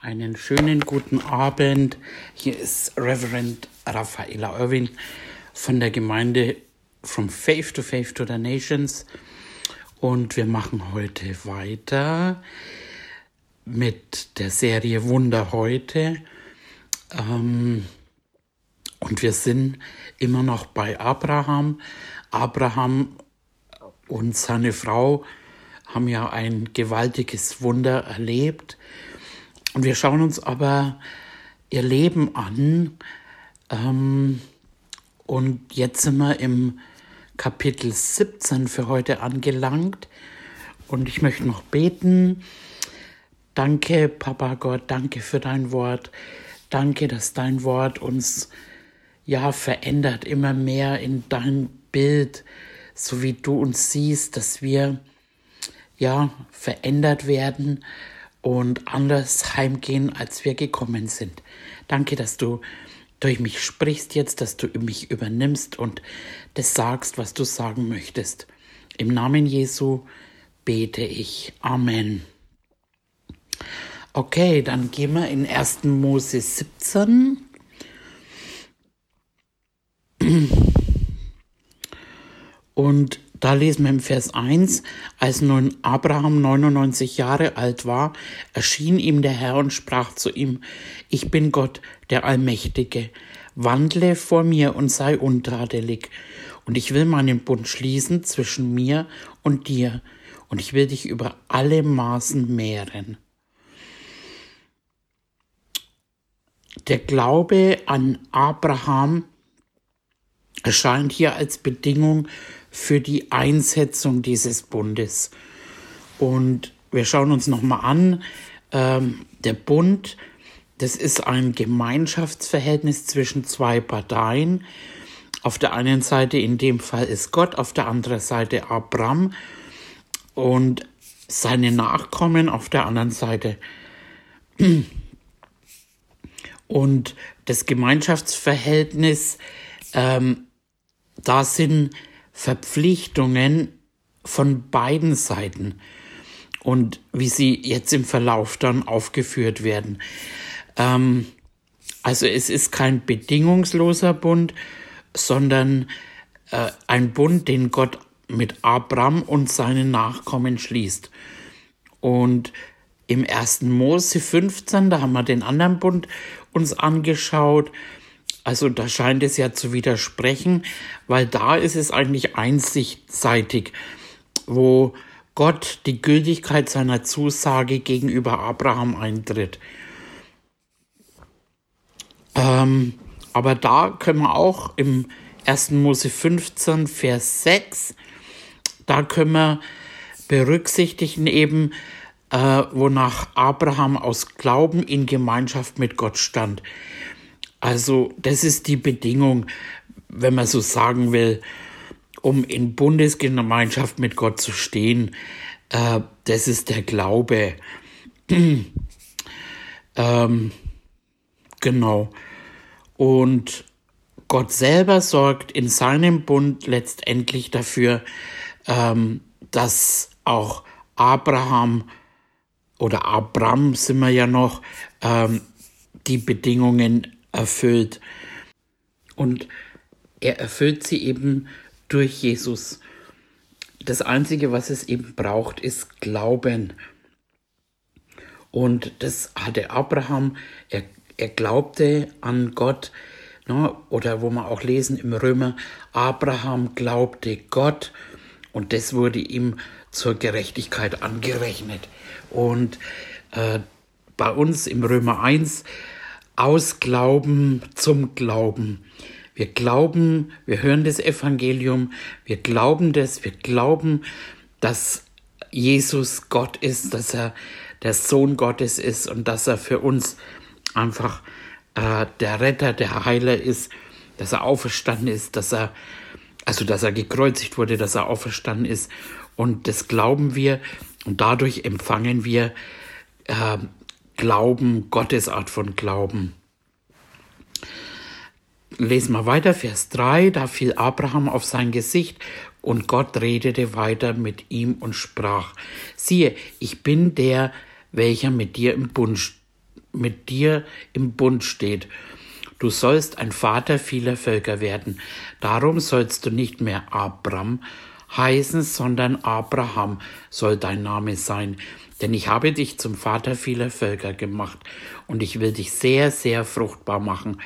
Einen schönen guten Abend. Hier ist Reverend Raffaella Irwin von der Gemeinde From Faith to Faith to the Nations. Und wir machen heute weiter mit der Serie Wunder heute. Ähm, und wir sind immer noch bei Abraham. Abraham und seine Frau haben ja ein gewaltiges Wunder erlebt. Und wir schauen uns aber ihr Leben an. Ähm, und jetzt sind wir im Kapitel 17 für heute angelangt. Und ich möchte noch beten. Danke, Papa Gott, danke für dein Wort. Danke, dass dein Wort uns ja verändert, immer mehr in dein Bild, so wie du uns siehst, dass wir ja verändert werden und anders heimgehen, als wir gekommen sind. Danke, dass du durch mich sprichst jetzt, dass du mich übernimmst und das sagst, was du sagen möchtest. Im Namen Jesu bete ich. Amen. Okay, dann gehen wir in 1. Mose 17. Und da lesen wir im Vers 1, als nun Abraham 99 Jahre alt war, erschien ihm der Herr und sprach zu ihm, ich bin Gott, der Allmächtige, wandle vor mir und sei untadelig, und ich will meinen Bund schließen zwischen mir und dir, und ich will dich über alle Maßen mehren. Der Glaube an Abraham erscheint hier als Bedingung für die Einsetzung dieses Bundes. Und wir schauen uns nochmal an, ähm, der Bund, das ist ein Gemeinschaftsverhältnis zwischen zwei Parteien. Auf der einen Seite in dem Fall ist Gott, auf der anderen Seite Abraham und seine Nachkommen auf der anderen Seite. Und das Gemeinschaftsverhältnis, ähm, da sind Verpflichtungen von beiden Seiten und wie sie jetzt im Verlauf dann aufgeführt werden. Ähm, also es ist kein bedingungsloser Bund, sondern äh, ein Bund, den Gott mit Abraham und seinen Nachkommen schließt. Und im ersten Mose 15, da haben wir den anderen Bund uns angeschaut, also da scheint es ja zu widersprechen, weil da ist es eigentlich einseitig, wo Gott die Gültigkeit seiner Zusage gegenüber Abraham eintritt. Ähm, aber da können wir auch im 1. Mose 15, Vers 6, da können wir berücksichtigen eben, äh, wonach Abraham aus Glauben in Gemeinschaft mit Gott stand. Also das ist die Bedingung, wenn man so sagen will, um in Bundesgemeinschaft mit Gott zu stehen. Äh, das ist der Glaube. ähm, genau. Und Gott selber sorgt in seinem Bund letztendlich dafür, ähm, dass auch Abraham oder Abraham sind wir ja noch, ähm, die Bedingungen erfüllt. Und er erfüllt sie eben durch Jesus. Das Einzige, was es eben braucht, ist Glauben. Und das hatte Abraham. Er, er glaubte an Gott. Ne? Oder wo wir auch lesen im Römer, Abraham glaubte Gott und das wurde ihm zur Gerechtigkeit angerechnet. Und äh, bei uns im Römer 1 aus Glauben zum Glauben. Wir glauben, wir hören das Evangelium, wir glauben das, wir glauben, dass Jesus Gott ist, dass er der Sohn Gottes ist und dass er für uns einfach äh, der Retter, der Heiler ist, dass er auferstanden ist, dass er, also dass er gekreuzigt wurde, dass er auferstanden ist. Und das glauben wir und dadurch empfangen wir äh, Glauben, Gottes Art von Glauben. Lesen wir weiter, Vers 3, da fiel Abraham auf sein Gesicht und Gott redete weiter mit ihm und sprach, siehe, ich bin der, welcher mit dir im Bund mit dir im Bund steht. Du sollst ein Vater vieler Völker werden. Darum sollst du nicht mehr Abram heißen, sondern Abraham soll dein Name sein. Denn ich habe dich zum Vater vieler Völker gemacht und ich will dich sehr, sehr fruchtbar machen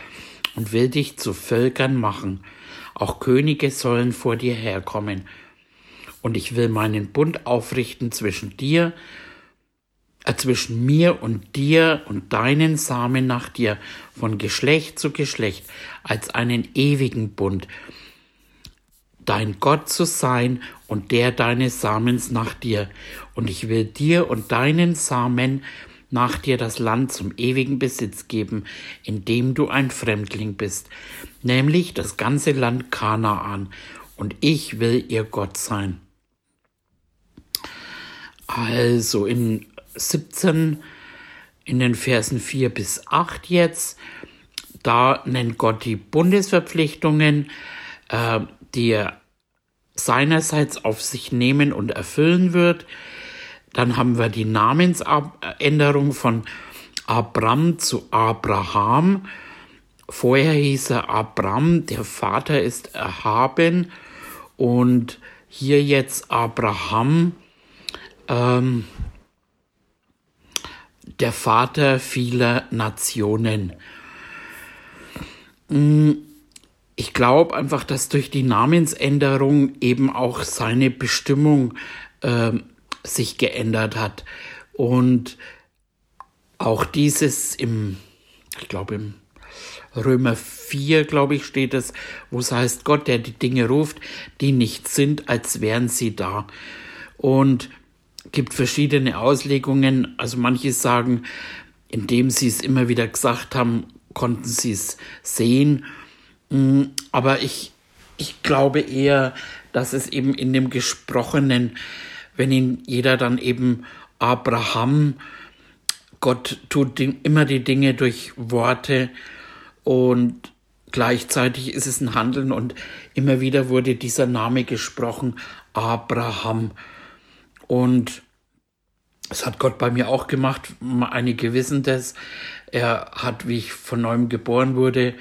und will dich zu Völkern machen. Auch Könige sollen vor dir herkommen. Und ich will meinen Bund aufrichten zwischen dir äh, zwischen mir und dir und deinen Samen nach dir von Geschlecht zu Geschlecht als einen ewigen Bund, dein Gott zu sein und der deines Samens nach dir. Und ich will dir und deinen Samen nach dir das Land zum ewigen Besitz geben, in dem du ein Fremdling bist, nämlich das ganze Land Kanaan, und ich will ihr Gott sein. Also in 17 in den Versen 4 bis 8 jetzt. Da nennt Gott die Bundesverpflichtungen, äh, die er seinerseits auf sich nehmen und erfüllen wird. Dann haben wir die Namensänderung von Abram zu Abraham. Vorher hieß er Abram, der Vater ist erhaben. Und hier jetzt Abraham. Ähm, der Vater vieler Nationen. Mm, ich glaube einfach, dass durch die Namensänderung eben auch seine Bestimmung äh, sich geändert hat. Und auch dieses im, ich glaube im Römer 4, glaube ich, steht es, wo es heißt, Gott, der die Dinge ruft, die nicht sind, als wären sie da. Und gibt verschiedene Auslegungen. Also manche sagen, indem sie es immer wieder gesagt haben, konnten sie es sehen. Mm, aber ich, ich glaube eher, dass es eben in dem Gesprochenen, wenn ihn jeder dann eben Abraham, Gott tut immer die Dinge durch Worte und gleichzeitig ist es ein Handeln und immer wieder wurde dieser Name gesprochen, Abraham. Und das hat Gott bei mir auch gemacht. Einige wissen das. Er hat, wie ich von neuem geboren wurde,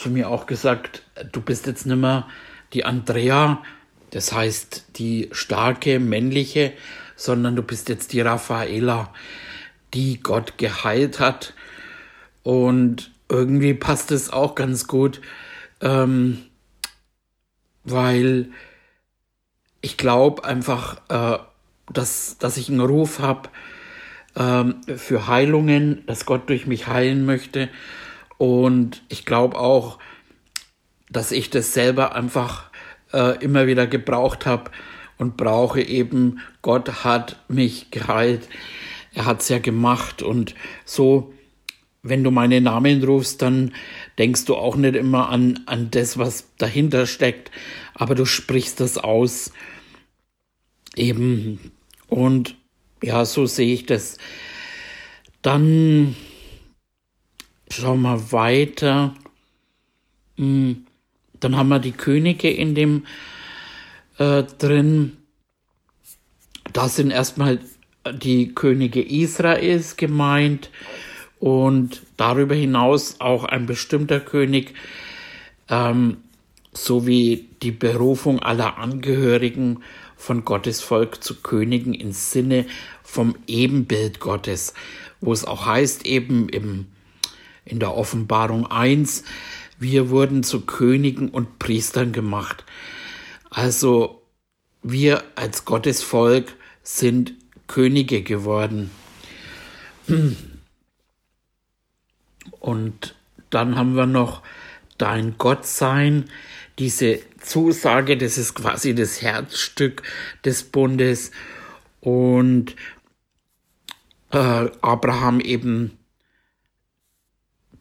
zu mir auch gesagt, du bist jetzt nicht mehr die Andrea, das heißt die starke männliche, sondern du bist jetzt die Raffaela, die Gott geheilt hat. Und irgendwie passt es auch ganz gut, ähm, weil ich glaube einfach, äh, dass, dass ich einen Ruf habe ähm, für Heilungen, dass Gott durch mich heilen möchte. Und ich glaube auch, dass ich das selber einfach äh, immer wieder gebraucht habe und brauche eben, Gott hat mich geheilt. Er hat es ja gemacht und so, wenn du meinen Namen rufst, dann denkst du auch nicht immer an, an das, was dahinter steckt, aber du sprichst das aus. Eben und ja, so sehe ich das. Dann schauen wir weiter. Hm, dann haben wir die Könige in dem äh, drin. Da sind erstmal die Könige Israels gemeint und darüber hinaus auch ein bestimmter König ähm, sowie die Berufung aller Angehörigen von Gottes Volk zu Königen im Sinne vom Ebenbild Gottes, wo es auch heißt eben im, in der Offenbarung 1, wir wurden zu Königen und Priestern gemacht. Also wir als Gottes Volk sind Könige geworden. Und dann haben wir noch dein Gottsein, diese Zusage, das ist quasi das Herzstück des Bundes und äh, Abraham eben,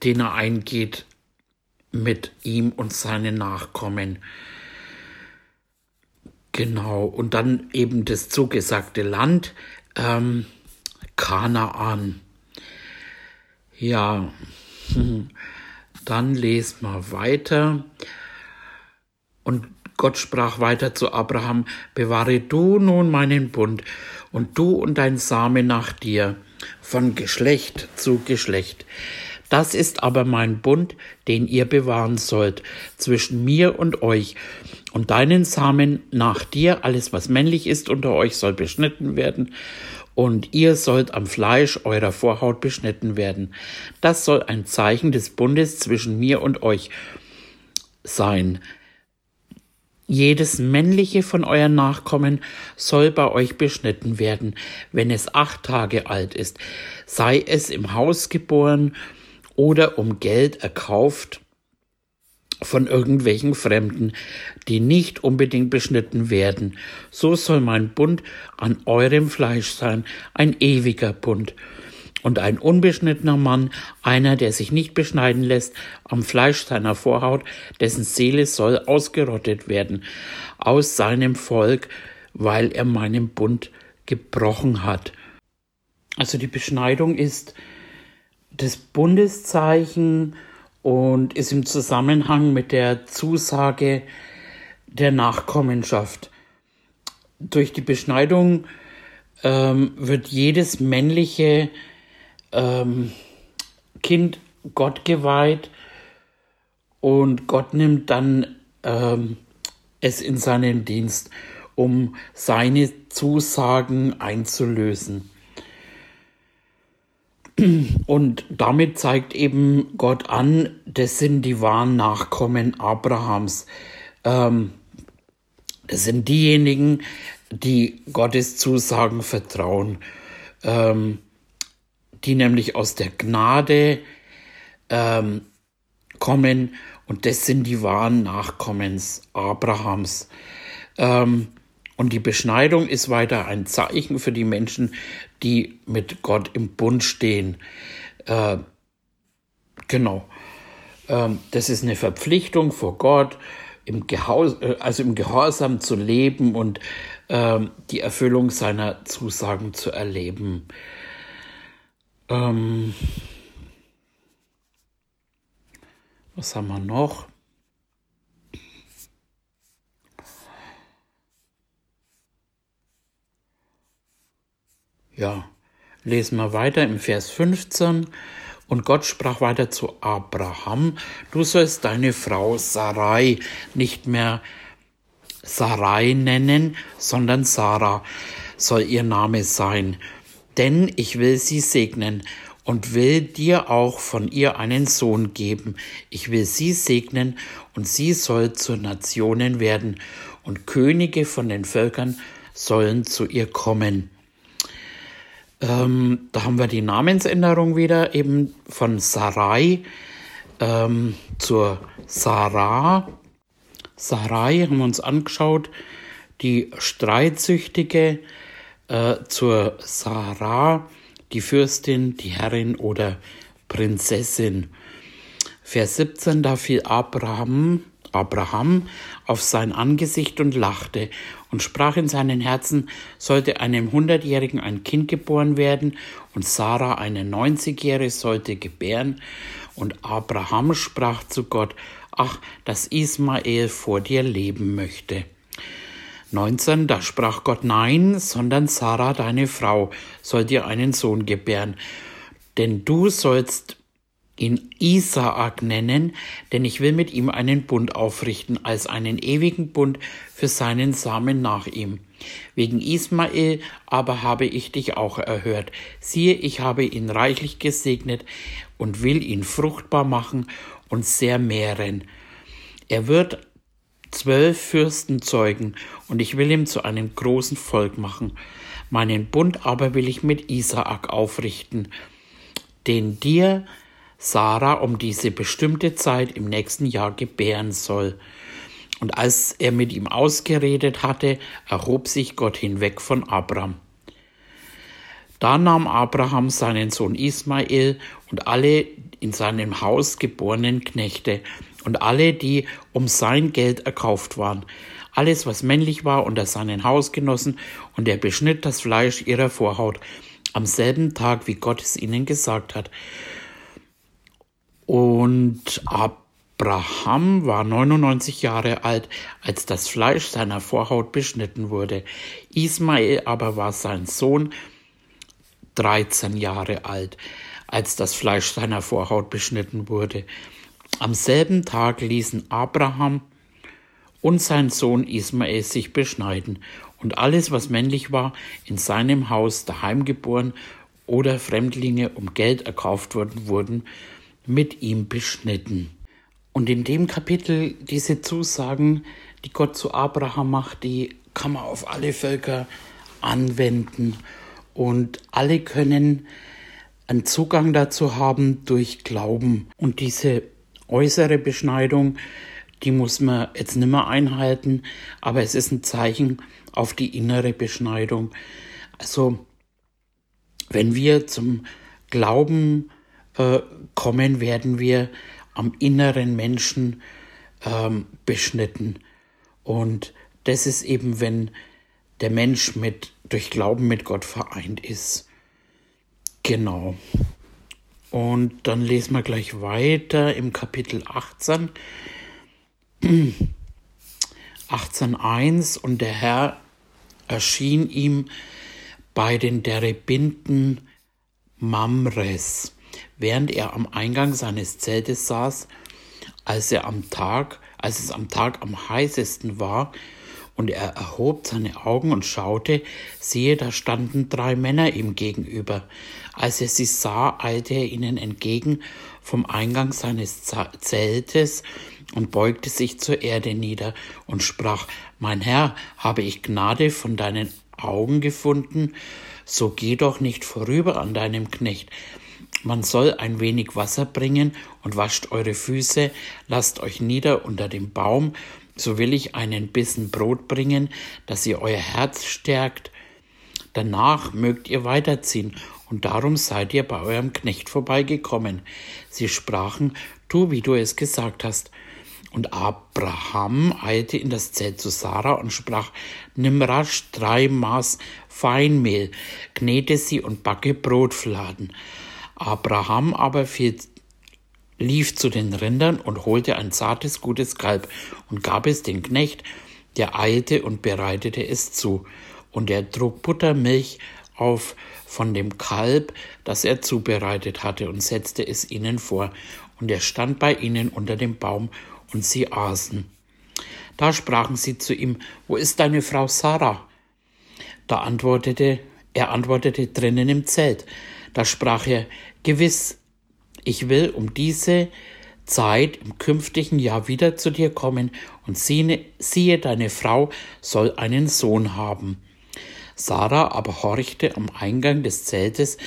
den er eingeht mit ihm und seinen Nachkommen. Genau, und dann eben das zugesagte Land, ähm, Kanaan. Ja, dann lesen wir weiter. Und Gott sprach weiter zu Abraham, bewahre du nun meinen Bund und du und dein Same nach dir, von Geschlecht zu Geschlecht. Das ist aber mein Bund, den ihr bewahren sollt, zwischen mir und euch und deinen Samen nach dir, alles was männlich ist unter euch soll beschnitten werden, und ihr sollt am Fleisch eurer Vorhaut beschnitten werden. Das soll ein Zeichen des Bundes zwischen mir und euch sein. Jedes männliche von euren Nachkommen soll bei euch beschnitten werden, wenn es acht Tage alt ist, sei es im Haus geboren oder um Geld erkauft von irgendwelchen Fremden, die nicht unbedingt beschnitten werden. So soll mein Bund an eurem Fleisch sein, ein ewiger Bund. Und ein unbeschnittener Mann, einer, der sich nicht beschneiden lässt, am Fleisch seiner Vorhaut, dessen Seele soll ausgerottet werden aus seinem Volk, weil er meinen Bund gebrochen hat. Also die Beschneidung ist das Bundeszeichen und ist im Zusammenhang mit der Zusage der Nachkommenschaft. Durch die Beschneidung ähm, wird jedes männliche ähm, Kind Gott geweiht und Gott nimmt dann ähm, es in seinen Dienst, um seine Zusagen einzulösen. Und damit zeigt eben Gott an, das sind die wahren Nachkommen Abrahams. Ähm, das sind diejenigen, die Gottes Zusagen vertrauen, ähm, die nämlich aus der Gnade ähm, kommen und das sind die wahren Nachkommens Abrahams. Ähm, und die Beschneidung ist weiter ein Zeichen für die Menschen, die mit Gott im Bund stehen. Äh, genau. Ähm, das ist eine Verpflichtung vor Gott, im äh, also im Gehorsam zu leben und äh, die Erfüllung seiner Zusagen zu erleben. Ähm, was haben wir noch? Ja, lesen wir weiter im Vers 15. Und Gott sprach weiter zu Abraham, du sollst deine Frau Sarai nicht mehr Sarai nennen, sondern Sarah soll ihr Name sein. Denn ich will sie segnen und will dir auch von ihr einen Sohn geben. Ich will sie segnen und sie soll zu Nationen werden und Könige von den Völkern sollen zu ihr kommen. Ähm, da haben wir die Namensänderung wieder eben von Sarai ähm, zur Sarah. Sarai haben wir uns angeschaut, die Streitsüchtige äh, zur Sarah, die Fürstin, die Herrin oder Prinzessin. Vers 17, da fiel Abraham, Abraham auf sein Angesicht und lachte und sprach in seinen Herzen, sollte einem Hundertjährigen ein Kind geboren werden und Sarah eine Neunzigjährige sollte gebären. Und Abraham sprach zu Gott, ach, dass Ismael vor dir leben möchte. 19, da sprach Gott, nein, sondern Sarah, deine Frau, soll dir einen Sohn gebären. Denn du sollst ihn Isaak nennen, denn ich will mit ihm einen Bund aufrichten, als einen ewigen Bund für seinen Samen nach ihm. Wegen Ismael aber habe ich dich auch erhört. Siehe, ich habe ihn reichlich gesegnet und will ihn fruchtbar machen und sehr mehren. Er wird zwölf Fürsten zeugen, und ich will ihn zu einem großen Volk machen. Meinen Bund aber will ich mit Isaak aufrichten, den dir Sarah um diese bestimmte Zeit im nächsten Jahr gebären soll. Und als er mit ihm ausgeredet hatte, erhob sich Gott hinweg von Abraham. Da nahm Abraham seinen Sohn Ismael und alle in seinem Haus geborenen Knechte und alle, die um sein Geld erkauft waren, alles, was männlich war, unter seinen Hausgenossen, und er beschnitt das Fleisch ihrer Vorhaut am selben Tag, wie Gott es ihnen gesagt hat. Und Abraham war 99 Jahre alt, als das Fleisch seiner Vorhaut beschnitten wurde. Ismael aber war sein Sohn, 13 Jahre alt, als das Fleisch seiner Vorhaut beschnitten wurde. Am selben Tag ließen Abraham und sein Sohn Ismael sich beschneiden, und alles, was männlich war, in seinem Haus daheim geboren oder Fremdlinge um Geld erkauft worden, wurden mit ihm beschnitten. Und in dem Kapitel diese Zusagen, die Gott zu Abraham macht, die kann man auf alle Völker anwenden und alle können einen Zugang dazu haben durch Glauben. Und diese äußere Beschneidung, die muss man jetzt nicht mehr einhalten, aber es ist ein Zeichen auf die innere Beschneidung. Also, wenn wir zum Glauben äh, kommen, werden wir am inneren Menschen ähm, beschnitten. Und das ist eben, wenn der Mensch mit, durch Glauben mit Gott vereint ist. Genau. Und dann lesen wir gleich weiter im Kapitel 18. 18.1 und der Herr erschien ihm bei den Terebinden Mamres, während er am Eingang seines Zeltes saß, als er am Tag, als es am Tag am heißesten war, und er erhob seine Augen und schaute, siehe, da standen drei Männer ihm gegenüber. Als er sie sah, eilte er ihnen entgegen vom Eingang seines Zeltes und beugte sich zur Erde nieder und sprach, Mein Herr, habe ich Gnade von deinen Augen gefunden, so geh doch nicht vorüber an deinem Knecht. Man soll ein wenig Wasser bringen und wascht eure Füße, lasst euch nieder unter dem Baum, so will ich einen Bissen Brot bringen, dass ihr euer Herz stärkt. Danach mögt ihr weiterziehen, und darum seid ihr bei eurem Knecht vorbeigekommen. Sie sprachen, tu, wie du es gesagt hast. Und Abraham eilte in das Zelt zu Sarah und sprach, nimm rasch drei Maß Feinmehl, knete sie und backe Brotfladen. Abraham aber fiel lief zu den Rindern und holte ein zartes, gutes Kalb und gab es den Knecht, der eilte und bereitete es zu. Und er trug Buttermilch auf von dem Kalb, das er zubereitet hatte, und setzte es ihnen vor. Und er stand bei ihnen unter dem Baum, und sie aßen. Da sprachen sie zu ihm, Wo ist deine Frau Sarah? Da antwortete, er antwortete drinnen im Zelt. Da sprach er, Gewiss, ich will um diese Zeit im künftigen Jahr wieder zu dir kommen und siehe, deine Frau soll einen Sohn haben. Sarah aber horchte am Eingang des Zeltes,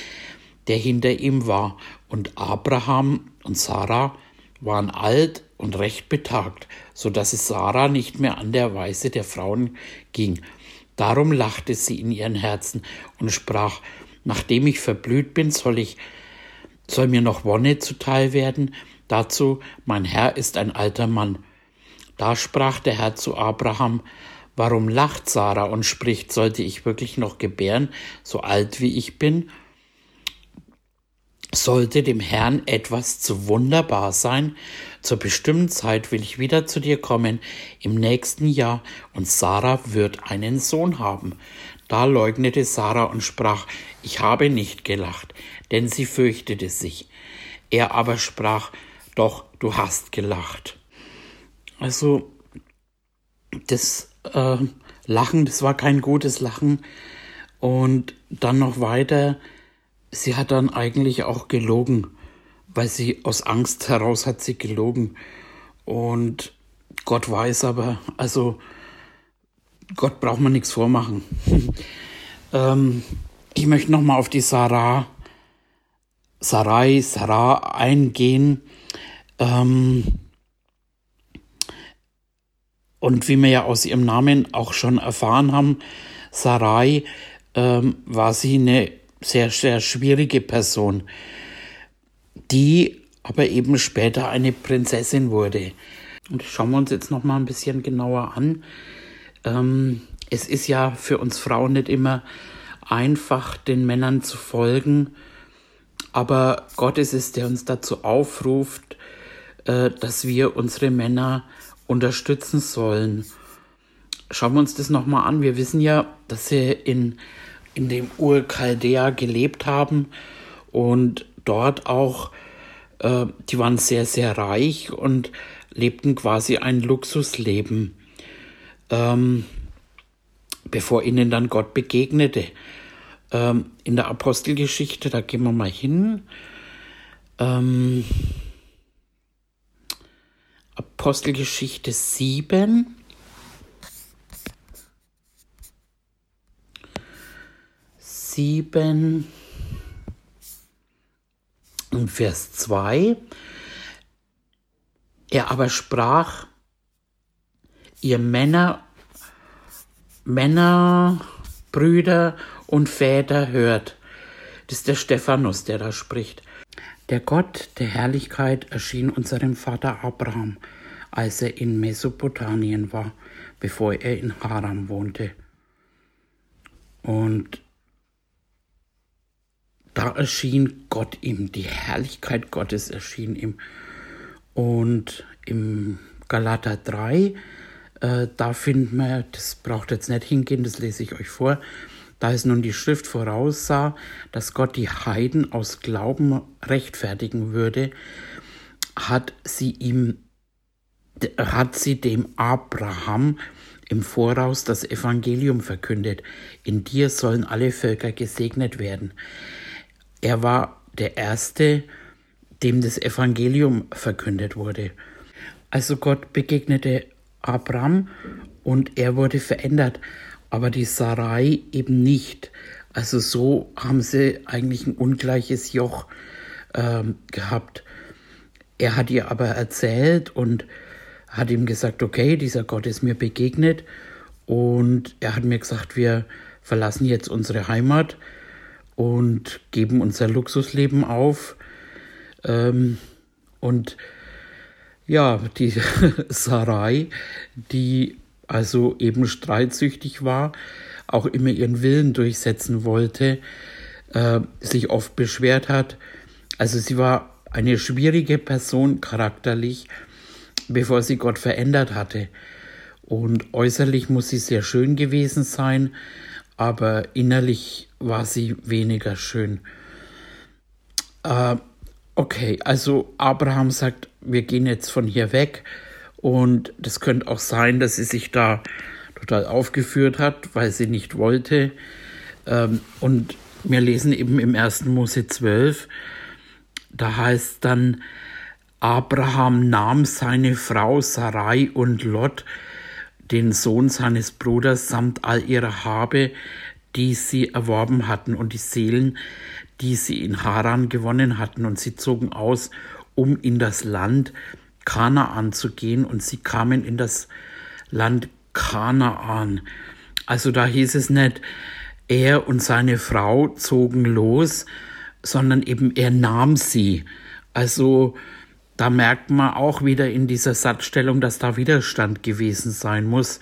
der hinter ihm war, und Abraham und Sarah waren alt und recht betagt, so dass es Sarah nicht mehr an der Weise der Frauen ging. Darum lachte sie in ihren Herzen und sprach, nachdem ich verblüht bin, soll ich soll mir noch Wonne zuteil werden, dazu mein Herr ist ein alter Mann. Da sprach der Herr zu Abraham, Warum lacht Sarah und spricht, sollte ich wirklich noch gebären, so alt wie ich bin? Sollte dem Herrn etwas zu wunderbar sein, zur bestimmten Zeit will ich wieder zu dir kommen im nächsten Jahr, und Sarah wird einen Sohn haben. Da leugnete Sarah und sprach, ich habe nicht gelacht, denn sie fürchtete sich. Er aber sprach, doch, du hast gelacht. Also, das äh, Lachen, das war kein gutes Lachen. Und dann noch weiter, sie hat dann eigentlich auch gelogen, weil sie aus Angst heraus hat sie gelogen. Und Gott weiß aber, also Gott braucht man nichts vormachen. ähm, ich möchte nochmal auf die Sarah, Sarai, Sarah eingehen. Ähm, und wie wir ja aus ihrem Namen auch schon erfahren haben, Sarai ähm, war sie eine sehr, sehr schwierige Person, die aber eben später eine Prinzessin wurde. Und schauen wir uns jetzt noch mal ein bisschen genauer an. Ähm, es ist ja für uns Frauen nicht immer einfach, den Männern zu folgen, aber Gott ist es, der uns dazu aufruft, äh, dass wir unsere Männer unterstützen sollen. Schauen wir uns das nochmal an. Wir wissen ja, dass sie in in dem Ur-Chaldea gelebt haben und dort auch, äh, die waren sehr, sehr reich und lebten quasi ein Luxusleben, ähm, bevor ihnen dann Gott begegnete. Ähm, in der Apostelgeschichte, da gehen wir mal hin. Ähm, Apostelgeschichte 7. Sieben und Vers 2. Er aber sprach, ihr Männer, Männer, Brüder und Väter hört. Das ist der Stephanus, der da spricht. Der Gott der Herrlichkeit erschien unserem Vater Abraham, als er in Mesopotamien war, bevor er in Haram wohnte. Und da erschien Gott ihm, die Herrlichkeit Gottes erschien ihm. Und im Galater 3, äh, da finden wir, das braucht jetzt nicht hingehen, das lese ich euch vor, da es nun die Schrift voraussah, dass Gott die Heiden aus Glauben rechtfertigen würde, hat sie ihm, hat sie dem Abraham im Voraus das Evangelium verkündet. In dir sollen alle Völker gesegnet werden. Er war der Erste, dem das Evangelium verkündet wurde. Also Gott begegnete Abraham und er wurde verändert, aber die Sarai eben nicht. Also so haben sie eigentlich ein ungleiches Joch ähm, gehabt. Er hat ihr aber erzählt und hat ihm gesagt, okay, dieser Gott ist mir begegnet und er hat mir gesagt, wir verlassen jetzt unsere Heimat und geben unser Luxusleben auf ähm, und ja, die Sarai, die also eben streitsüchtig war, auch immer ihren Willen durchsetzen wollte, äh, sich oft beschwert hat. Also sie war eine schwierige Person charakterlich, bevor sie Gott verändert hatte. Und äußerlich muss sie sehr schön gewesen sein, aber innerlich war sie weniger schön. Äh, Okay, also Abraham sagt, wir gehen jetzt von hier weg. Und das könnte auch sein, dass sie sich da total aufgeführt hat, weil sie nicht wollte. Ähm, und wir lesen eben im 1. Mose 12, da heißt dann, Abraham nahm seine Frau Sarai und Lot, den Sohn seines Bruders, samt all ihrer Habe, die sie erworben hatten und die Seelen, die sie in Haran gewonnen hatten, und sie zogen aus, um in das Land Kanaan zu gehen, und sie kamen in das Land Kanaan. Also da hieß es nicht, er und seine Frau zogen los, sondern eben er nahm sie. Also da merkt man auch wieder in dieser Satzstellung, dass da Widerstand gewesen sein muss.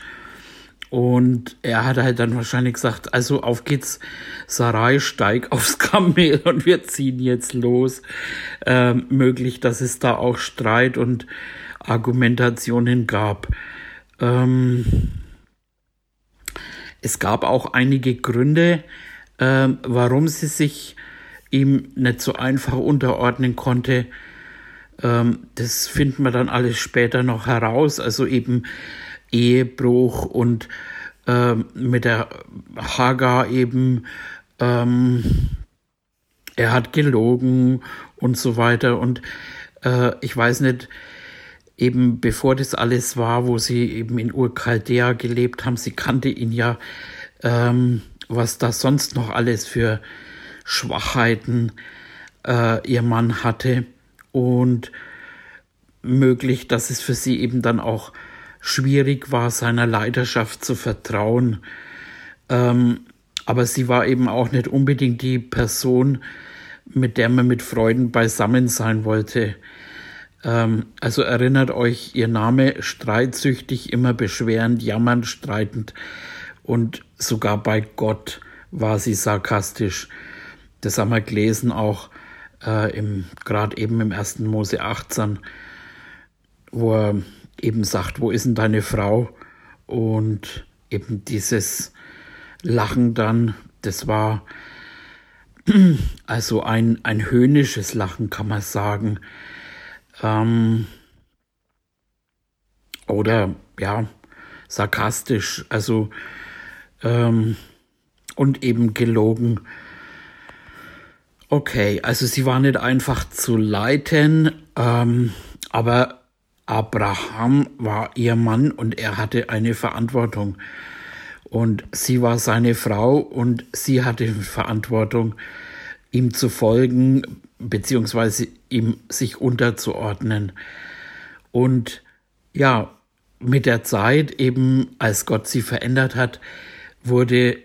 Und er hat halt dann wahrscheinlich gesagt, also auf geht's, Sarai, steig aufs Kamel und wir ziehen jetzt los. Ähm, möglich, dass es da auch Streit und Argumentationen gab. Ähm, es gab auch einige Gründe, äh, warum sie sich ihm nicht so einfach unterordnen konnte. Ähm, das finden wir dann alles später noch heraus. Also eben Ehebruch und ähm, mit der Hagar eben, ähm, er hat gelogen und so weiter. Und äh, ich weiß nicht, eben bevor das alles war, wo sie eben in Urchaldea gelebt haben, sie kannte ihn ja, ähm, was da sonst noch alles für Schwachheiten äh, ihr Mann hatte. Und möglich, dass es für sie eben dann auch schwierig war, seiner Leidenschaft zu vertrauen. Ähm, aber sie war eben auch nicht unbedingt die Person, mit der man mit Freuden beisammen sein wollte. Ähm, also erinnert euch, ihr Name streitsüchtig, immer beschwerend, jammernd, streitend und sogar bei Gott war sie sarkastisch. Das haben wir gelesen auch äh, im, gerade eben im 1. Mose 18, wo er eben sagt, wo ist denn deine Frau? Und eben dieses Lachen dann das war also ein, ein höhnisches Lachen, kann man sagen. Ähm, oder ja, sarkastisch, also ähm, und eben gelogen. Okay, also sie war nicht einfach zu leiten, ähm, aber Abraham war ihr Mann und er hatte eine Verantwortung. Und sie war seine Frau und sie hatte Verantwortung, ihm zu folgen, beziehungsweise ihm sich unterzuordnen. Und ja, mit der Zeit, eben als Gott sie verändert hat, wurde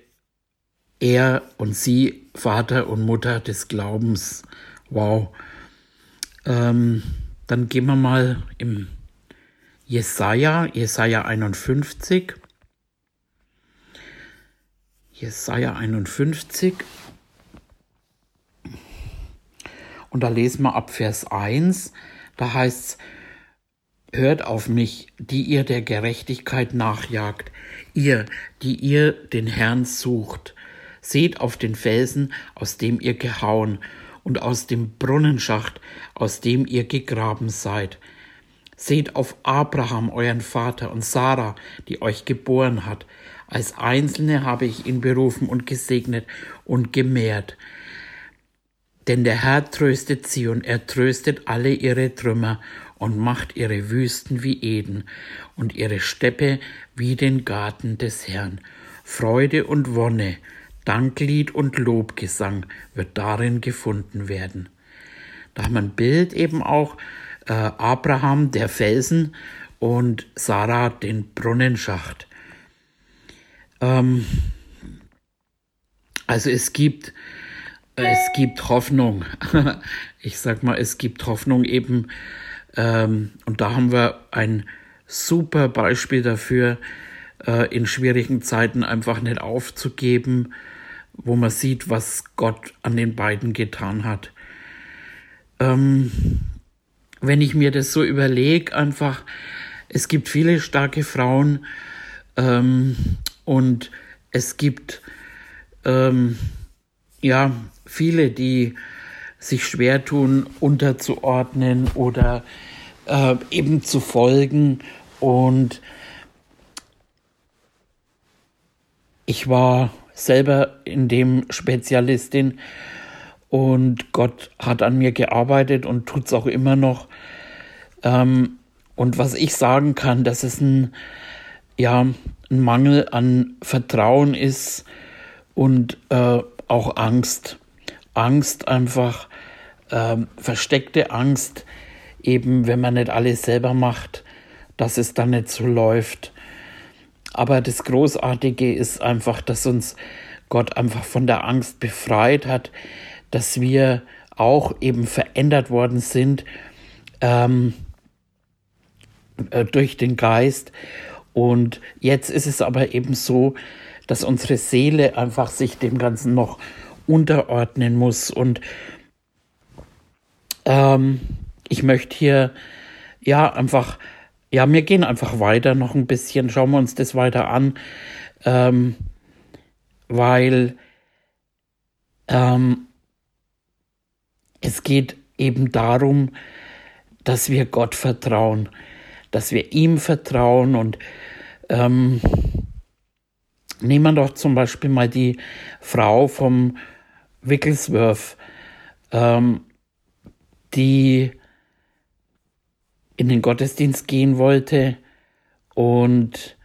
er und sie Vater und Mutter des Glaubens. Wow. Ähm, dann gehen wir mal im Jesaja, Jesaja 51. Jesaja 51. Und da lesen wir ab Vers 1. Da heißt es, Hört auf mich, die ihr der Gerechtigkeit nachjagt, ihr, die ihr den Herrn sucht. Seht auf den Felsen, aus dem ihr gehauen, und aus dem Brunnenschacht, aus dem ihr gegraben seid. Seht auf Abraham, euren Vater, und Sarah, die euch geboren hat. Als Einzelne habe ich ihn berufen und gesegnet und gemehrt. Denn der Herr tröstet sie und er tröstet alle ihre Trümmer und macht ihre Wüsten wie Eden und ihre Steppe wie den Garten des Herrn. Freude und Wonne, Danklied und Lobgesang wird darin gefunden werden. Da haben wir ein Bild eben auch äh, Abraham, der Felsen und Sarah, den Brunnenschacht. Ähm, also es gibt, es gibt Hoffnung. ich sag mal, es gibt Hoffnung eben, ähm, und da haben wir ein super Beispiel dafür, äh, in schwierigen Zeiten einfach nicht aufzugeben, wo man sieht, was Gott an den beiden getan hat. Ähm, wenn ich mir das so überlege, einfach, es gibt viele starke Frauen ähm, und es gibt ähm, ja viele, die sich schwer tun, unterzuordnen oder äh, eben zu folgen. Und ich war selber in dem Spezialistin und Gott hat an mir gearbeitet und tut es auch immer noch. Ähm, und was ich sagen kann, dass es ein, ja, ein Mangel an Vertrauen ist und äh, auch Angst. Angst einfach, äh, versteckte Angst, eben wenn man nicht alles selber macht, dass es dann nicht so läuft. Aber das Großartige ist einfach, dass uns Gott einfach von der Angst befreit hat, dass wir auch eben verändert worden sind ähm, äh, durch den Geist. Und jetzt ist es aber eben so, dass unsere Seele einfach sich dem Ganzen noch unterordnen muss. Und ähm, ich möchte hier ja einfach ja, wir gehen einfach weiter noch ein bisschen, schauen wir uns das weiter an, ähm, weil ähm, es geht eben darum, dass wir Gott vertrauen, dass wir ihm vertrauen und ähm, nehmen wir doch zum Beispiel mal die Frau vom Wicklesworth, ähm, die in den Gottesdienst gehen wollte und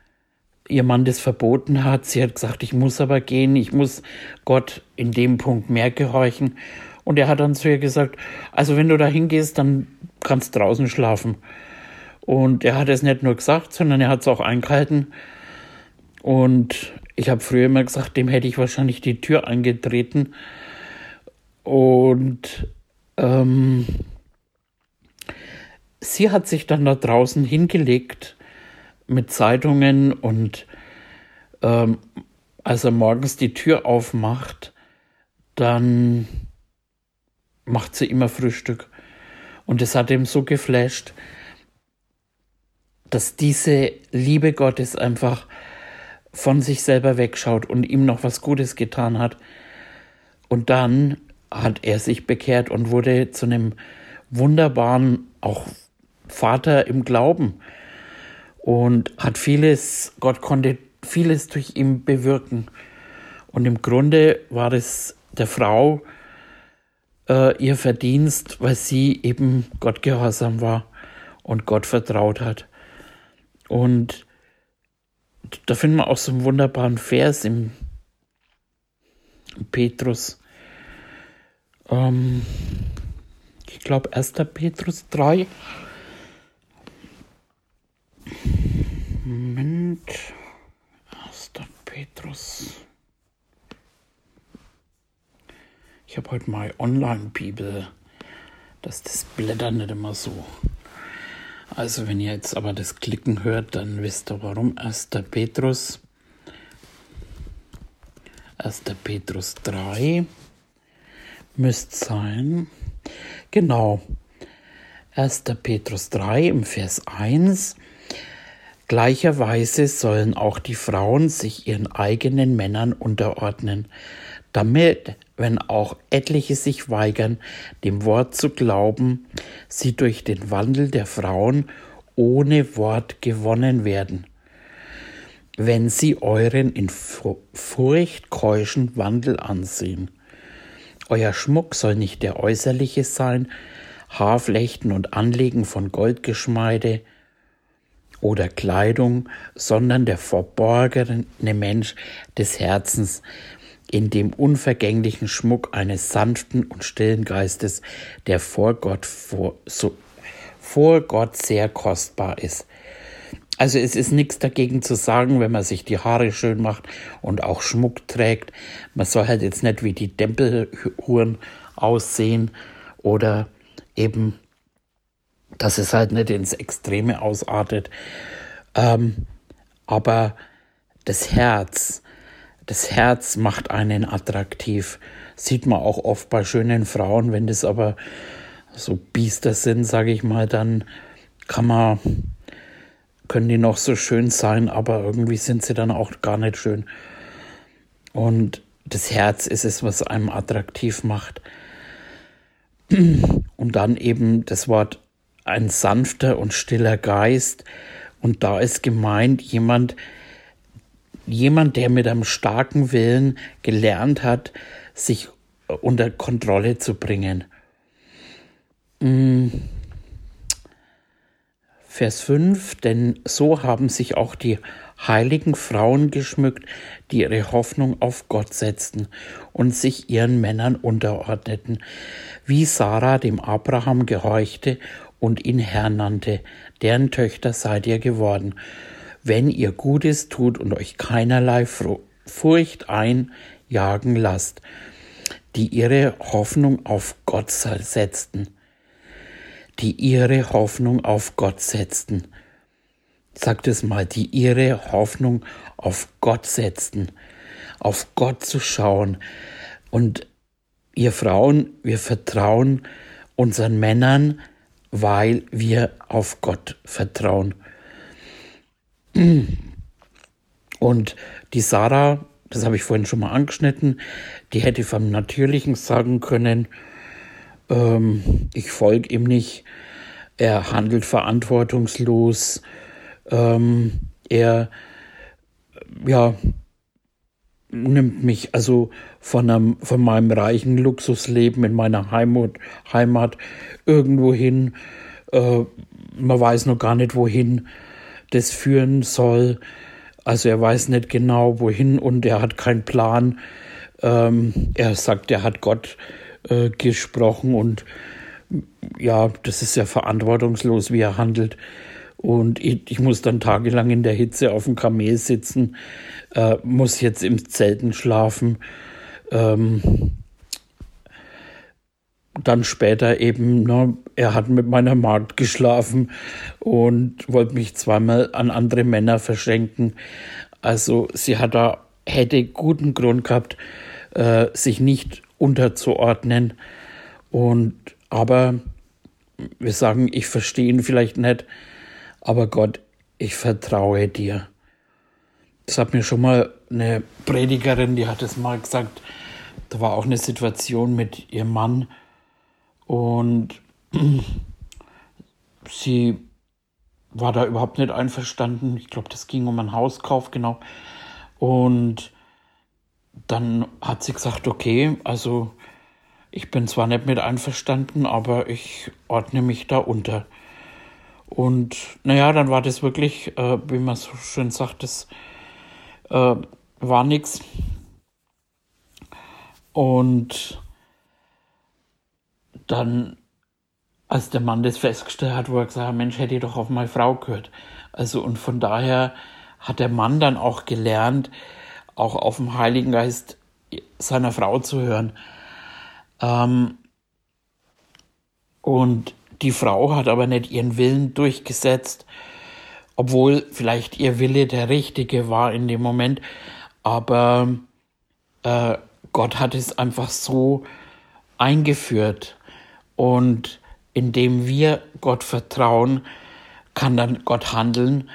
ihr Mann das verboten hat. Sie hat gesagt, ich muss aber gehen, ich muss Gott in dem Punkt mehr gehorchen. Und er hat dann zu ihr gesagt, also wenn du da hingehst, dann kannst du draußen schlafen. Und er hat es nicht nur gesagt, sondern er hat es auch eingehalten. Und ich habe früher immer gesagt, dem hätte ich wahrscheinlich die Tür eingetreten. Und ähm, sie hat sich dann da draußen hingelegt mit Zeitungen und ähm, als er morgens die Tür aufmacht, dann macht sie immer Frühstück. Und es hat ihm so geflasht, dass diese Liebe Gottes einfach von sich selber wegschaut und ihm noch was Gutes getan hat. Und dann hat er sich bekehrt und wurde zu einem wunderbaren, auch Vater im Glauben. Und hat vieles, Gott konnte vieles durch ihn bewirken. Und im Grunde war es der Frau äh, ihr Verdienst, weil sie eben Gott gehorsam war und Gott vertraut hat. Und da finden wir auch so einen wunderbaren Vers im, Petrus. Ähm, ich glaube 1. Petrus 3. Moment. 1. Petrus. Ich habe heute mal Online-Bibel, dass das Blättern nicht immer so. Also wenn ihr jetzt aber das Klicken hört, dann wisst ihr warum. 1. Petrus. 1. Petrus 3 müsste sein. Genau. 1. Petrus 3 im Vers 1. Gleicherweise sollen auch die Frauen sich ihren eigenen Männern unterordnen, damit, wenn auch etliche sich weigern, dem Wort zu glauben, sie durch den Wandel der Frauen ohne Wort gewonnen werden. Wenn sie euren in Furcht keuschen Wandel ansehen. Euer Schmuck soll nicht der äußerliche sein, Haarflechten und Anlegen von Goldgeschmeide oder Kleidung, sondern der verborgene Mensch des Herzens, in dem unvergänglichen Schmuck eines sanften und stillen Geistes, der vor Gott, vor, so, vor Gott sehr kostbar ist. Also es ist nichts dagegen zu sagen, wenn man sich die Haare schön macht und auch Schmuck trägt. Man soll halt jetzt nicht wie die Tempelhuren aussehen oder eben, dass es halt nicht ins Extreme ausartet. Ähm, aber das Herz, das Herz macht einen attraktiv. Sieht man auch oft bei schönen Frauen, wenn das aber so Biester sind, sage ich mal, dann kann man, können die noch so schön sein, aber irgendwie sind sie dann auch gar nicht schön. Und das Herz ist es, was einem attraktiv macht. Und dann eben das Wort ein sanfter und stiller Geist. Und da ist gemeint jemand, jemand, der mit einem starken Willen gelernt hat, sich unter Kontrolle zu bringen. Mm. Vers 5, denn so haben sich auch die heiligen Frauen geschmückt, die ihre Hoffnung auf Gott setzten und sich ihren Männern unterordneten, wie Sarah dem Abraham gehorchte und ihn Herr nannte, deren Töchter seid ihr geworden wenn ihr Gutes tut und euch keinerlei Furcht einjagen lasst, die ihre Hoffnung auf Gott setzten, die ihre Hoffnung auf Gott setzten. Sagt es mal, die ihre Hoffnung auf Gott setzten, auf Gott zu schauen. Und ihr Frauen, wir vertrauen unseren Männern, weil wir auf Gott vertrauen. Und die Sarah, das habe ich vorhin schon mal angeschnitten, die hätte vom Natürlichen sagen können, ähm, ich folge ihm nicht, er handelt verantwortungslos, ähm, er ja, nimmt mich also von, einem, von meinem reichen Luxusleben in meiner Heimat, Heimat irgendwo hin. Äh, man weiß noch gar nicht wohin das führen soll. Also er weiß nicht genau wohin und er hat keinen Plan. Ähm, er sagt, er hat Gott äh, gesprochen und ja, das ist ja verantwortungslos, wie er handelt. Und ich, ich, muss dann tagelang in der Hitze auf dem Kamel sitzen, äh, muss jetzt im Zelten schlafen. Ähm, dann später eben, ne, er hat mit meiner Magd geschlafen und wollte mich zweimal an andere Männer verschenken. Also sie hat da, hätte guten Grund gehabt, äh, sich nicht unterzuordnen. Und aber wir sagen, ich verstehe ihn vielleicht nicht, aber Gott, ich vertraue dir. Das hat mir schon mal eine Predigerin, die hat es mal gesagt, da war auch eine Situation mit ihrem Mann und sie war da überhaupt nicht einverstanden. Ich glaube, das ging um einen Hauskauf, genau. Und dann hat sie gesagt, okay, also ich bin zwar nicht mit einverstanden, aber ich ordne mich da unter. Und naja, dann war das wirklich, äh, wie man so schön sagt, das äh, war nichts. Und dann, als der Mann das festgestellt hat, wo er gesagt hat, Mensch, hätte ich doch auf meine Frau gehört. Also, und von daher hat der Mann dann auch gelernt, auch auf den Heiligen Geist seiner Frau zu hören. Ähm, und die Frau hat aber nicht ihren Willen durchgesetzt, obwohl vielleicht ihr Wille der richtige war in dem Moment. Aber äh, Gott hat es einfach so eingeführt. Und indem wir Gott vertrauen, kann dann Gott handeln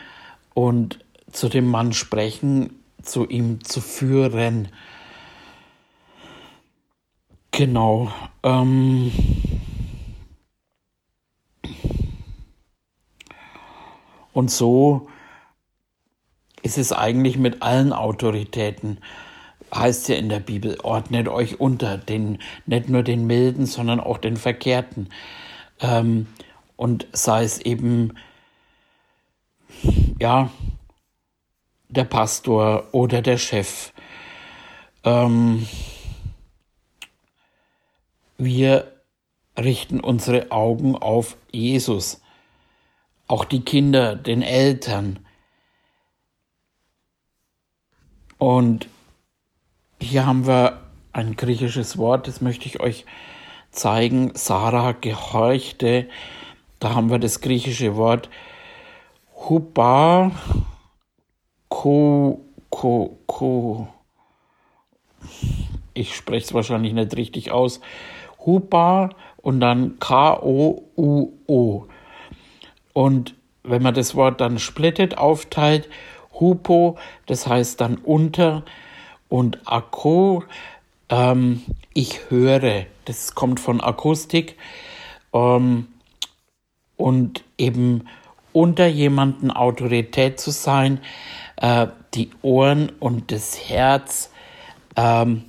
und zu dem Mann sprechen, zu ihm zu führen. Genau. Ähm und so ist es eigentlich mit allen Autoritäten. Heißt ja in der Bibel, ordnet euch unter, den, nicht nur den Milden, sondern auch den Verkehrten. Ähm, und sei es eben, ja, der Pastor oder der Chef. Ähm, wir richten unsere Augen auf Jesus, auch die Kinder, den Eltern. Und hier haben wir ein griechisches Wort, das möchte ich euch zeigen. Sarah gehorchte. Da haben wir das griechische Wort Huba ko ko ko. Ich spreche es wahrscheinlich nicht richtig aus. Hupa und dann K-O-U-O. Und wenn man das Wort dann splittet, aufteilt, Hupo, das heißt dann unter und Akko, ähm, ich höre, das kommt von Akustik ähm, und eben unter jemanden Autorität zu sein, äh, die Ohren und das Herz ähm,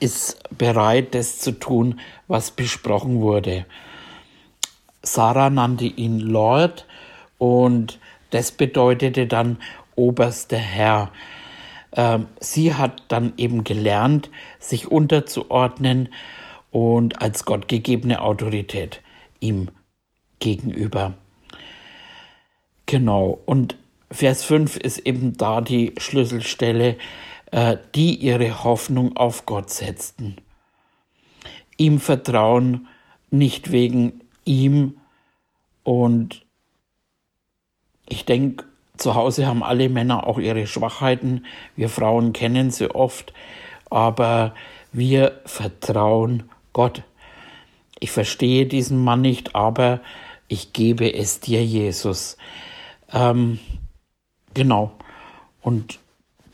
ist bereit, das zu tun, was besprochen wurde. Sarah nannte ihn Lord und das bedeutete dann oberster Herr. Ähm, sie hat dann eben gelernt, sich unterzuordnen und als gottgegebene Autorität ihm gegenüber. Genau, und Vers 5 ist eben da die Schlüsselstelle, äh, die ihre Hoffnung auf Gott setzten. Ihm vertrauen, nicht wegen ihm. Und ich denke, zu Hause haben alle Männer auch ihre Schwachheiten. Wir Frauen kennen sie oft. Aber wir vertrauen Gott. Ich verstehe diesen Mann nicht, aber ich gebe es dir, Jesus. Ähm, genau. Und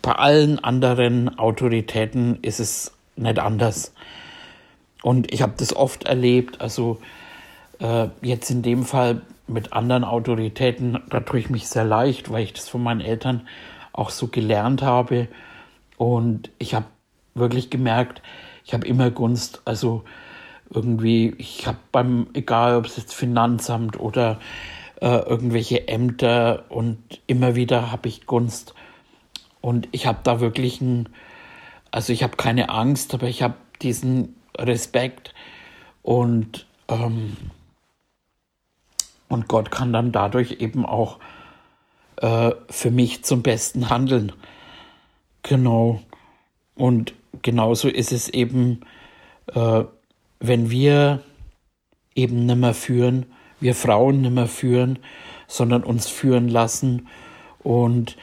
bei allen anderen Autoritäten ist es nicht anders. Und ich habe das oft erlebt, also äh, jetzt in dem Fall mit anderen Autoritäten, da tue ich mich sehr leicht, weil ich das von meinen Eltern auch so gelernt habe. Und ich habe wirklich gemerkt, ich habe immer Gunst, also irgendwie, ich habe beim, egal ob es jetzt Finanzamt oder äh, irgendwelche Ämter und immer wieder habe ich Gunst. Und ich habe da wirklich ein, also ich habe keine Angst, aber ich habe diesen Respekt. Und, ähm, und Gott kann dann dadurch eben auch äh, für mich zum Besten handeln. Genau. Und genauso ist es eben, äh, wenn wir eben nimmer führen, wir Frauen nimmer führen, sondern uns führen lassen und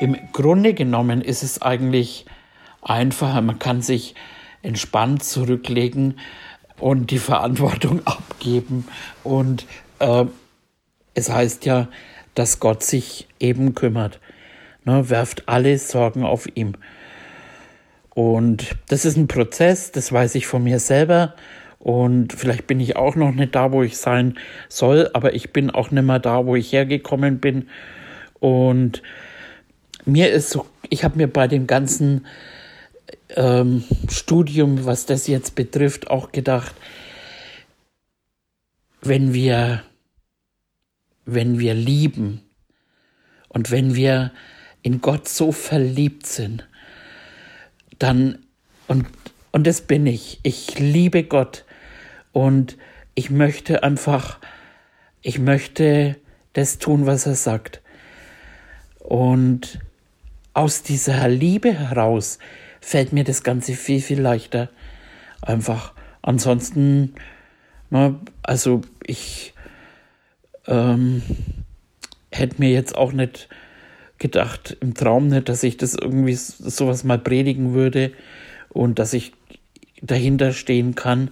im Grunde genommen ist es eigentlich einfacher. Man kann sich entspannt zurücklegen und die Verantwortung abgeben. Und äh, es heißt ja, dass Gott sich eben kümmert. Ne, werft alle Sorgen auf ihm. Und das ist ein Prozess, das weiß ich von mir selber. Und vielleicht bin ich auch noch nicht da, wo ich sein soll, aber ich bin auch nicht mehr da, wo ich hergekommen bin. Und mir ist so, ich habe mir bei dem ganzen ähm, Studium, was das jetzt betrifft, auch gedacht, wenn wir, wenn wir lieben und wenn wir in Gott so verliebt sind, dann, und, und das bin ich, ich liebe Gott und ich möchte einfach, ich möchte das tun, was er sagt. Und aus dieser Liebe heraus fällt mir das Ganze viel, viel leichter. Einfach. Ansonsten, ne, also ich ähm, hätte mir jetzt auch nicht gedacht, im Traum nicht, dass ich das irgendwie sowas mal predigen würde und dass ich dahinter stehen kann.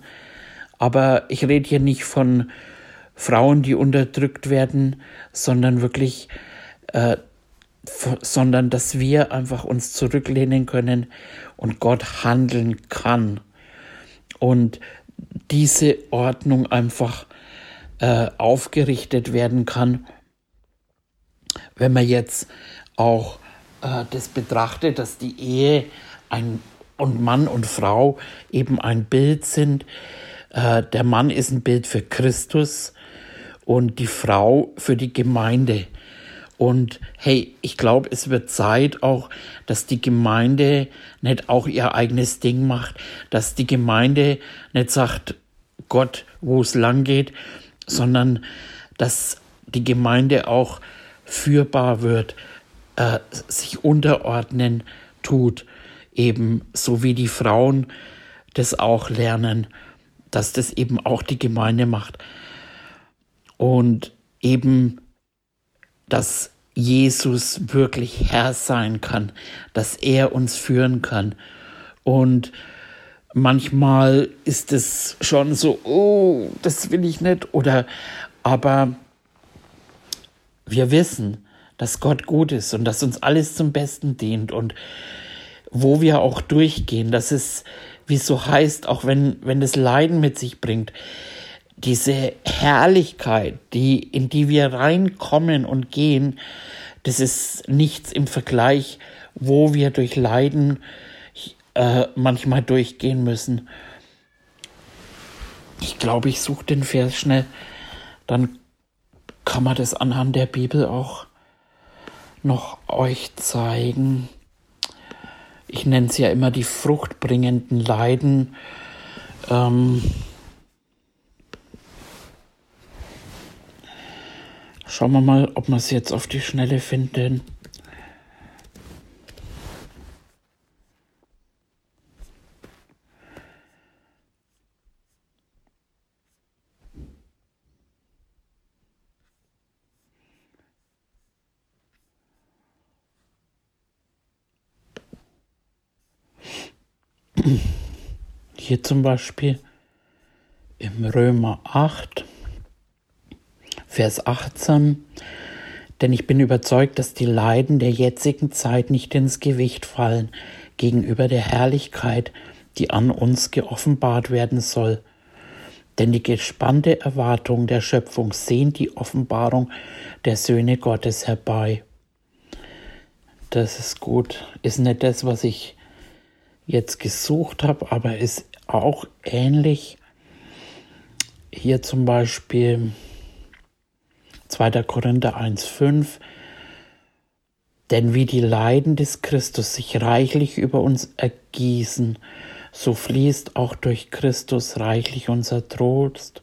Aber ich rede hier nicht von Frauen, die unterdrückt werden, sondern wirklich, äh, sondern dass wir einfach uns zurücklehnen können und Gott handeln kann. Und diese Ordnung einfach äh, aufgerichtet werden kann wenn man jetzt auch äh, das betrachtet, dass die Ehe ein und Mann und Frau eben ein Bild sind. Äh, der Mann ist ein Bild für Christus und die Frau für die Gemeinde. Und hey, ich glaube, es wird Zeit auch, dass die Gemeinde nicht auch ihr eigenes Ding macht, dass die Gemeinde nicht sagt, Gott, wo es lang geht, sondern dass die Gemeinde auch führbar wird, äh, sich unterordnen tut, eben so wie die Frauen das auch lernen, dass das eben auch die Gemeinde macht. Und eben, dass Jesus wirklich Herr sein kann, dass er uns führen kann. Und manchmal ist es schon so, oh, das will ich nicht, oder aber wir wissen, dass Gott gut ist und dass uns alles zum Besten dient. Und wo wir auch durchgehen, dass es, wie es so heißt, auch wenn, wenn es Leiden mit sich bringt, diese Herrlichkeit, die, in die wir reinkommen und gehen, das ist nichts im Vergleich, wo wir durch Leiden äh, manchmal durchgehen müssen. Ich glaube, ich suche den Vers schnell, dann kann man das anhand der Bibel auch noch euch zeigen. Ich nenne es ja immer die fruchtbringenden Leiden. Ähm Schauen wir mal, ob wir es jetzt auf die Schnelle finden. Hier zum Beispiel im Römer 8, Vers 18, denn ich bin überzeugt, dass die Leiden der jetzigen Zeit nicht ins Gewicht fallen gegenüber der Herrlichkeit, die an uns geoffenbart werden soll. Denn die gespannte Erwartung der Schöpfung sehnt die Offenbarung der Söhne Gottes herbei. Das ist gut. Ist nicht das, was ich jetzt gesucht habe, aber ist auch ähnlich. Hier zum Beispiel 2. Korinther 1,5. Denn wie die Leiden des Christus sich reichlich über uns ergießen, so fließt auch durch Christus reichlich unser Trost.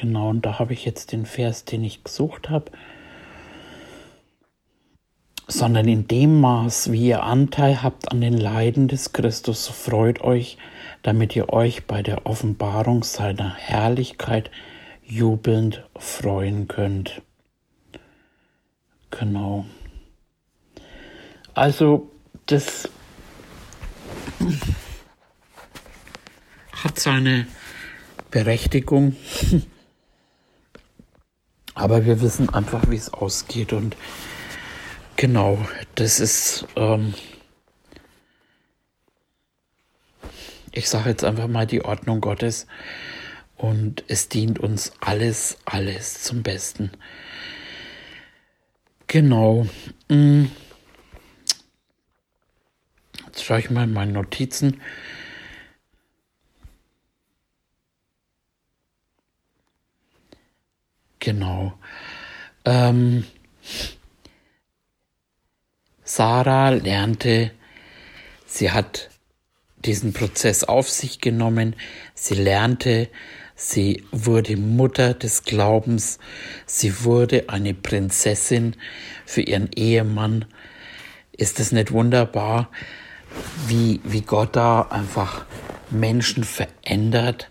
Genau, und da habe ich jetzt den Vers, den ich gesucht habe. Sondern in dem Maß, wie ihr Anteil habt an den Leiden des Christus, so freut euch, damit ihr euch bei der Offenbarung seiner Herrlichkeit jubelnd freuen könnt. Genau. Also das hat seine Berechtigung. Aber wir wissen einfach, wie es ausgeht. Und genau, das ist, ähm, ich sage jetzt einfach mal die Ordnung Gottes. Und es dient uns alles, alles zum Besten. Genau. Mm. Jetzt schaue ich mal in meine Notizen. Genau. Ähm, Sarah lernte, sie hat diesen Prozess auf sich genommen, sie lernte, sie wurde Mutter des Glaubens, sie wurde eine Prinzessin für ihren Ehemann. Ist es nicht wunderbar, wie, wie Gott da einfach Menschen verändert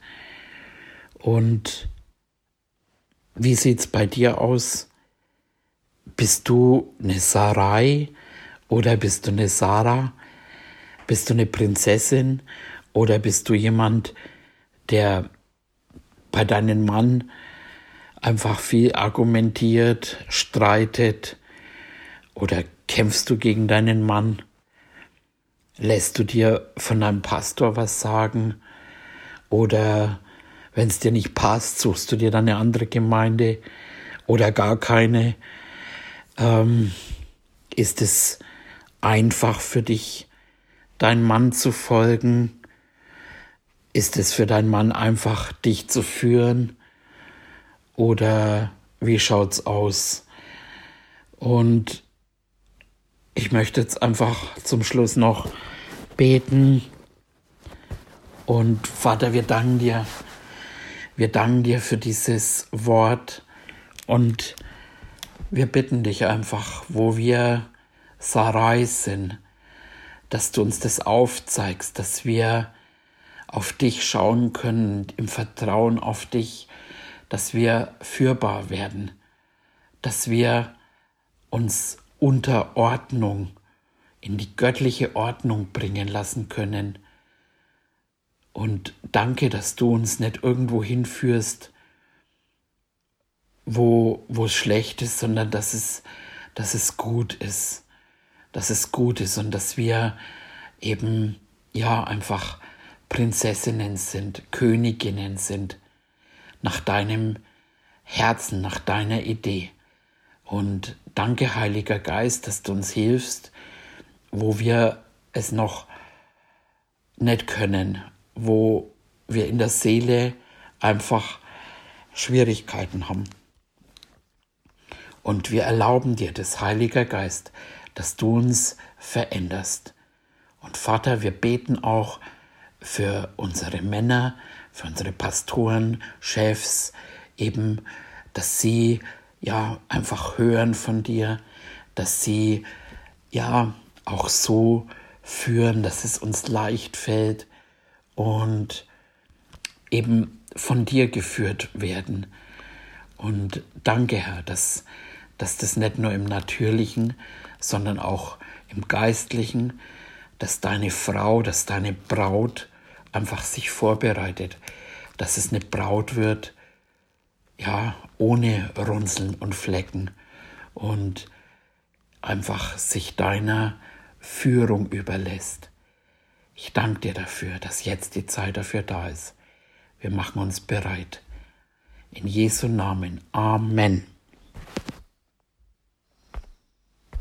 und wie sieht's bei dir aus? Bist du eine Sarai oder bist du eine Sarah? Bist du eine Prinzessin oder bist du jemand, der bei deinem Mann einfach viel argumentiert, streitet oder kämpfst du gegen deinen Mann? Lässt du dir von deinem Pastor was sagen oder wenn es dir nicht passt, suchst du dir dann eine andere Gemeinde oder gar keine. Ähm, ist es einfach für dich, dein Mann zu folgen? Ist es für deinen Mann einfach, dich zu führen? Oder wie schaut's aus? Und ich möchte jetzt einfach zum Schluss noch beten. Und Vater, wir danken dir wir danken dir für dieses Wort und wir bitten dich einfach, wo wir Sarai sind, dass du uns das aufzeigst, dass wir auf dich schauen können, im Vertrauen auf dich, dass wir führbar werden, dass wir uns unter Ordnung in die göttliche Ordnung bringen lassen können, und danke, dass du uns nicht irgendwo hinführst, wo, wo es schlecht ist, sondern dass es, dass es gut ist. Dass es gut ist und dass wir eben, ja, einfach Prinzessinnen sind, Königinnen sind, nach deinem Herzen, nach deiner Idee. Und danke, Heiliger Geist, dass du uns hilfst, wo wir es noch nicht können, wo wir in der Seele einfach Schwierigkeiten haben. Und wir erlauben dir, das Heiliger Geist, dass du uns veränderst. Und Vater, wir beten auch für unsere Männer, für unsere Pastoren, Chefs, eben, dass sie ja einfach hören von dir, dass sie ja auch so führen, dass es uns leicht fällt, und eben von dir geführt werden. Und danke, Herr, dass, dass das nicht nur im Natürlichen, sondern auch im Geistlichen, dass deine Frau, dass deine Braut einfach sich vorbereitet, dass es eine Braut wird, ja, ohne Runzeln und Flecken und einfach sich deiner Führung überlässt. Ich danke dir dafür, dass jetzt die Zeit dafür da ist. Wir machen uns bereit. In Jesu Namen. Amen.